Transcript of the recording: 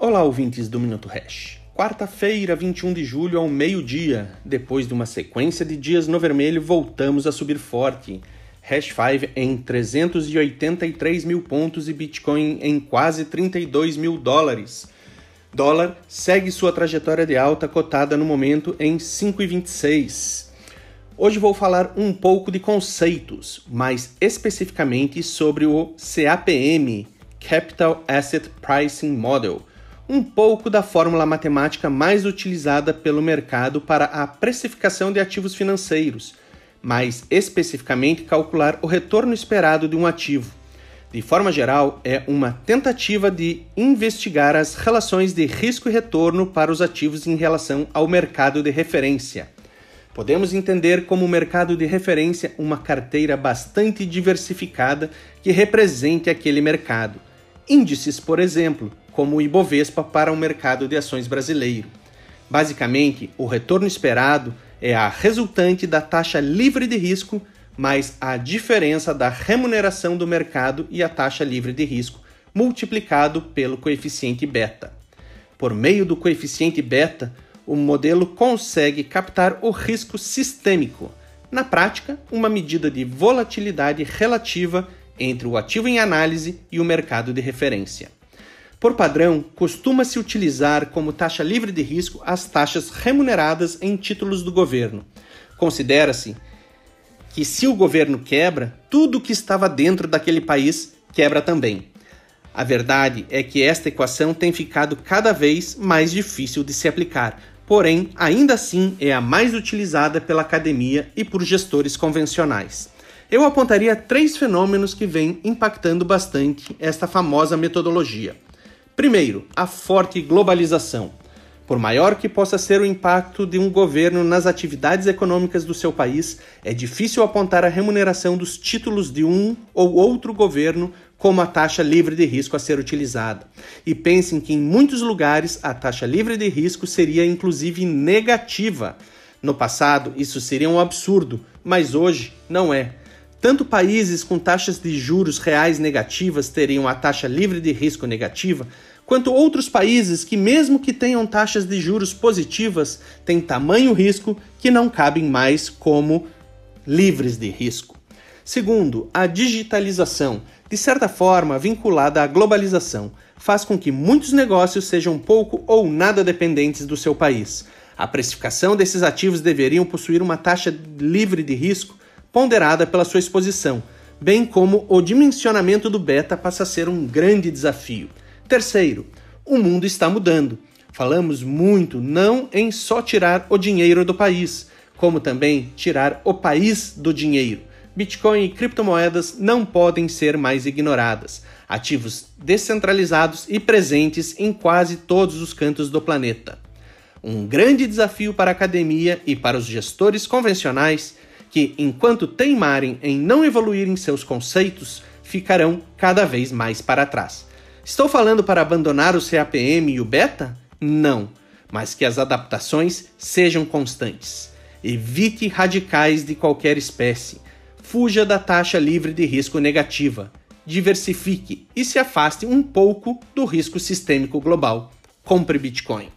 Olá, ouvintes do Minuto Hash. Quarta-feira, 21 de julho, ao meio-dia. Depois de uma sequência de dias no vermelho, voltamos a subir forte. Hash 5 em 383 mil pontos e Bitcoin em quase 32 mil dólares. Dólar segue sua trajetória de alta, cotada no momento em 5,26. Hoje vou falar um pouco de conceitos, mais especificamente sobre o CAPM, Capital Asset Pricing Model, um pouco da fórmula matemática mais utilizada pelo mercado para a precificação de ativos financeiros, mais especificamente calcular o retorno esperado de um ativo. De forma geral, é uma tentativa de investigar as relações de risco e retorno para os ativos em relação ao mercado de referência. Podemos entender como mercado de referência uma carteira bastante diversificada que represente aquele mercado. Índices, por exemplo, como o Ibovespa para o mercado de ações brasileiro. Basicamente, o retorno esperado é a resultante da taxa livre de risco mais a diferença da remuneração do mercado e a taxa livre de risco multiplicado pelo coeficiente beta. Por meio do coeficiente beta, o modelo consegue captar o risco sistêmico, na prática, uma medida de volatilidade relativa entre o ativo em análise e o mercado de referência. Por padrão, costuma-se utilizar como taxa livre de risco as taxas remuneradas em títulos do governo. Considera-se que se o governo quebra, tudo que estava dentro daquele país quebra também. A verdade é que esta equação tem ficado cada vez mais difícil de se aplicar, porém, ainda assim é a mais utilizada pela academia e por gestores convencionais. Eu apontaria três fenômenos que vêm impactando bastante esta famosa metodologia. Primeiro, a forte globalização. Por maior que possa ser o impacto de um governo nas atividades econômicas do seu país, é difícil apontar a remuneração dos títulos de um ou outro governo como a taxa livre de risco a ser utilizada. E pensem que em muitos lugares a taxa livre de risco seria inclusive negativa. No passado, isso seria um absurdo, mas hoje não é. Tanto países com taxas de juros reais negativas teriam a taxa livre de risco negativa, quanto outros países que, mesmo que tenham taxas de juros positivas, têm tamanho risco que não cabem mais como livres de risco. Segundo, a digitalização, de certa forma vinculada à globalização, faz com que muitos negócios sejam pouco ou nada dependentes do seu país. A precificação desses ativos deveriam possuir uma taxa livre de risco ponderada pela sua exposição, bem como o dimensionamento do beta passa a ser um grande desafio. Terceiro, o mundo está mudando. Falamos muito não em só tirar o dinheiro do país, como também tirar o país do dinheiro. Bitcoin e criptomoedas não podem ser mais ignoradas. Ativos descentralizados e presentes em quase todos os cantos do planeta. Um grande desafio para a academia e para os gestores convencionais que, enquanto teimarem em não evoluir em seus conceitos, ficarão cada vez mais para trás. Estou falando para abandonar o CAPM e o beta? Não, mas que as adaptações sejam constantes. Evite radicais de qualquer espécie. Fuja da taxa livre de risco negativa. Diversifique e se afaste um pouco do risco sistêmico global. Compre Bitcoin.